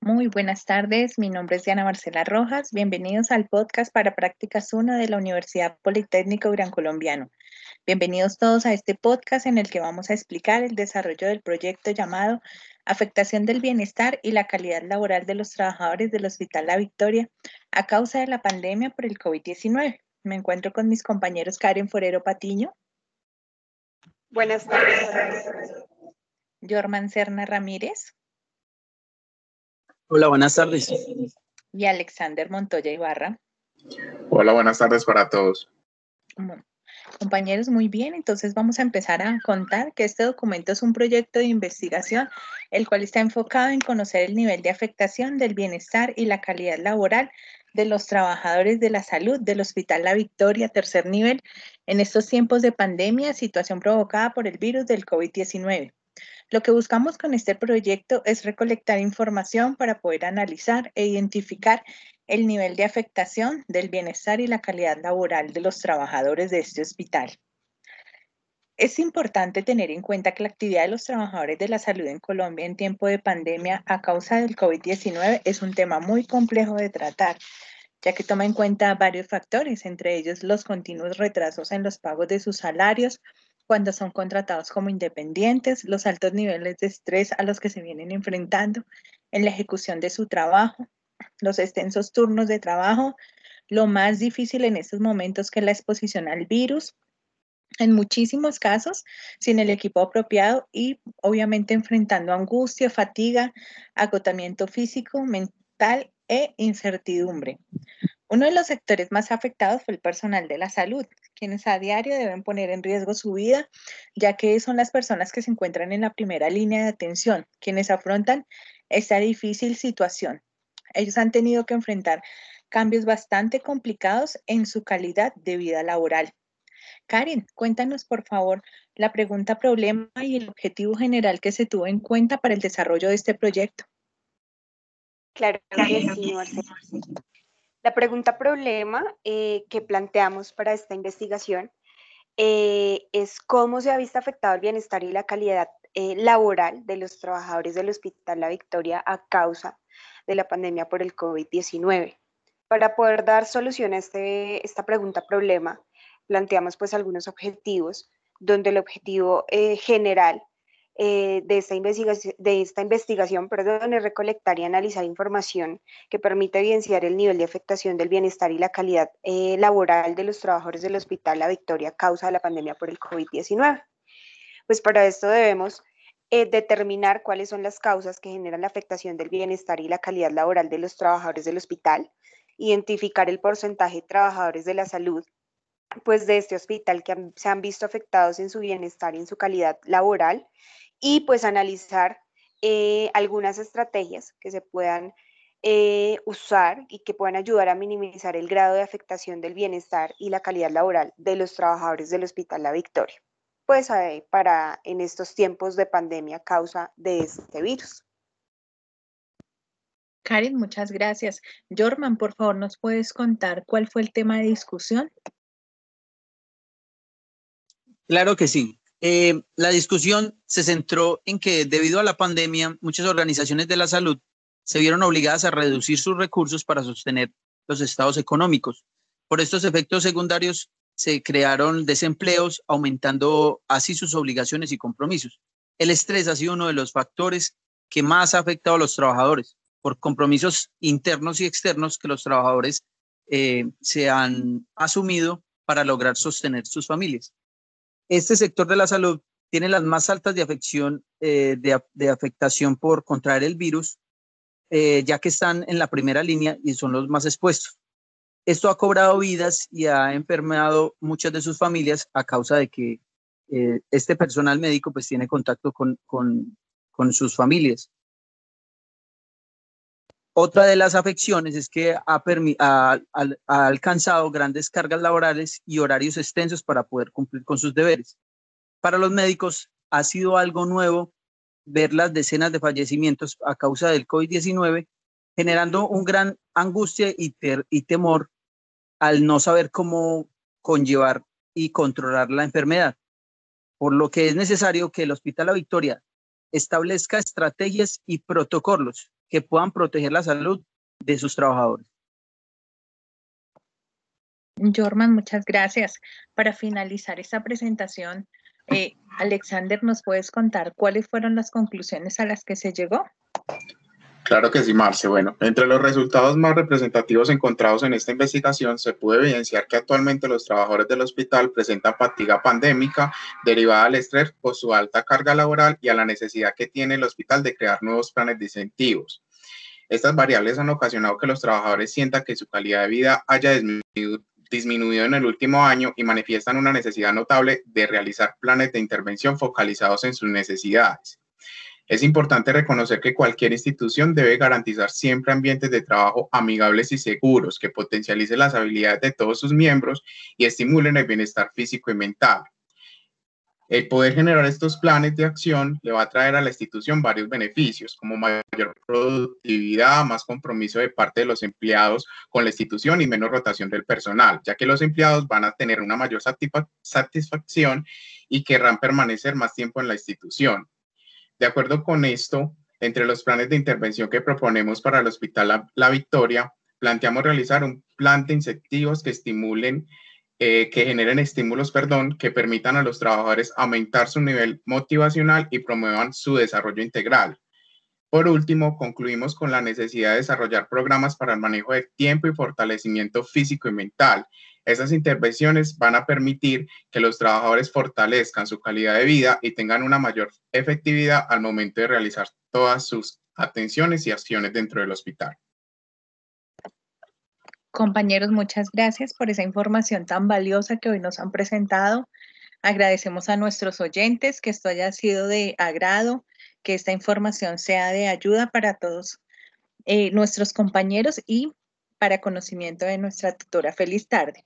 Muy buenas tardes, mi nombre es Diana Marcela Rojas. Bienvenidos al podcast para Prácticas 1 de la Universidad Politécnico Gran Colombiano. Bienvenidos todos a este podcast en el que vamos a explicar el desarrollo del proyecto llamado Afectación del Bienestar y la Calidad Laboral de los Trabajadores del Hospital La Victoria a causa de la pandemia por el COVID-19. Me encuentro con mis compañeros Karen Forero Patiño. Buenas tardes. Jorman Serna Ramírez. Hola, buenas tardes. Y Alexander Montoya Ibarra. Hola, buenas tardes para todos. compañeros, muy bien. Entonces vamos a empezar a contar que este documento es un proyecto de investigación, el cual está enfocado en conocer el nivel de afectación del bienestar y la calidad laboral de los trabajadores de la salud del Hospital La Victoria, tercer nivel, en estos tiempos de pandemia, situación provocada por el virus del COVID-19. Lo que buscamos con este proyecto es recolectar información para poder analizar e identificar el nivel de afectación del bienestar y la calidad laboral de los trabajadores de este hospital. Es importante tener en cuenta que la actividad de los trabajadores de la salud en Colombia en tiempo de pandemia a causa del COVID-19 es un tema muy complejo de tratar, ya que toma en cuenta varios factores, entre ellos los continuos retrasos en los pagos de sus salarios, cuando son contratados como independientes, los altos niveles de estrés a los que se vienen enfrentando en la ejecución de su trabajo, los extensos turnos de trabajo, lo más difícil en estos momentos que la exposición al virus, en muchísimos casos sin el equipo apropiado y obviamente enfrentando angustia, fatiga, agotamiento físico, mental e incertidumbre. Uno de los sectores más afectados fue el personal de la salud, quienes a diario deben poner en riesgo su vida, ya que son las personas que se encuentran en la primera línea de atención, quienes afrontan esta difícil situación. Ellos han tenido que enfrentar cambios bastante complicados en su calidad de vida laboral. Karen, cuéntanos por favor la pregunta problema y el objetivo general que se tuvo en cuenta para el desarrollo de este proyecto. Claro que sí, la pregunta problema eh, que planteamos para esta investigación eh, es cómo se ha visto afectado el bienestar y la calidad eh, laboral de los trabajadores del Hospital La Victoria a causa de la pandemia por el COVID-19. Para poder dar solución a este, esta pregunta problema, planteamos pues algunos objetivos, donde el objetivo general eh, de, esta investigación, de esta investigación perdón, es recolectar y analizar información que permite evidenciar el nivel de afectación del bienestar y la calidad eh, laboral de los trabajadores del Hospital La Victoria a causa de la pandemia por el COVID-19. Pues para esto debemos eh, determinar cuáles son las causas que generan la afectación del bienestar y la calidad laboral de los trabajadores del hospital, identificar el porcentaje de trabajadores de la salud pues de este hospital que se han visto afectados en su bienestar y en su calidad laboral y pues analizar eh, algunas estrategias que se puedan eh, usar y que puedan ayudar a minimizar el grado de afectación del bienestar y la calidad laboral de los trabajadores del Hospital La Victoria, pues para en estos tiempos de pandemia causa de este virus. Karen, muchas gracias. Jorman, por favor, ¿nos puedes contar cuál fue el tema de discusión? Claro que sí. Eh, la discusión se centró en que debido a la pandemia, muchas organizaciones de la salud se vieron obligadas a reducir sus recursos para sostener los estados económicos. Por estos efectos secundarios se crearon desempleos, aumentando así sus obligaciones y compromisos. El estrés ha sido uno de los factores que más ha afectado a los trabajadores por compromisos internos y externos que los trabajadores eh, se han asumido para lograr sostener sus familias. Este sector de la salud tiene las más altas de afección, eh, afectación por contraer el virus, eh, ya que están en la primera línea y son los más expuestos. Esto ha cobrado vidas y ha enfermado muchas de sus familias a causa de que eh, este personal médico pues tiene contacto con, con, con sus familias. Otra de las afecciones es que ha, alcanzado grandes cargas laborales y horarios extensos para poder cumplir con sus deberes. Para los médicos ha sido algo nuevo ver las decenas de fallecimientos a causa del COVID-19, generando un gran angustia y, y temor al no saber cómo conllevar y controlar la enfermedad, por lo que es necesario que el Hospital La Victoria establezca estrategias y protocolos que puedan proteger la salud de sus trabajadores. Jorman, muchas gracias. Para finalizar esta presentación, eh, Alexander, ¿nos puedes contar cuáles fueron las conclusiones a las que se llegó? Claro que sí, Marce. Bueno, entre los resultados más representativos encontrados en esta investigación, se pudo evidenciar que actualmente los trabajadores del hospital presentan fatiga pandémica derivada al estrés por su alta carga laboral y a la necesidad que tiene el hospital de crear nuevos planes de incentivos. Estas variables han ocasionado que los trabajadores sientan que su calidad de vida haya disminuido, disminuido en el último año y manifiestan una necesidad notable de realizar planes de intervención focalizados en sus necesidades. Es importante reconocer que cualquier institución debe garantizar siempre ambientes de trabajo amigables y seguros que potencialicen las habilidades de todos sus miembros y estimulen el bienestar físico y mental. El poder generar estos planes de acción le va a traer a la institución varios beneficios, como mayor productividad, más compromiso de parte de los empleados con la institución y menos rotación del personal, ya que los empleados van a tener una mayor satisfacción y querrán permanecer más tiempo en la institución. De acuerdo con esto, entre los planes de intervención que proponemos para el Hospital La, Victoria, planteamos realizar un plan de incentivos que estimulen eh, que generen estímulos, perdón, que permitan a los trabajadores aumentar su nivel motivacional y promuevan su desarrollo integral. Por último, concluimos con la necesidad de desarrollar programas para el manejo de tiempo y fortalecimiento físico y mental. Esas intervenciones van a permitir que los trabajadores fortalezcan su calidad de vida y tengan una mayor efectividad al momento de realizar todas sus atenciones y acciones dentro del hospital. Compañeros, muchas gracias por esa información tan valiosa que hoy nos han presentado. Agradecemos a nuestros oyentes que esto haya sido de agrado, que esta información sea de ayuda para todos eh, nuestros compañeros y para conocimiento de nuestra tutora. Feliz tarde.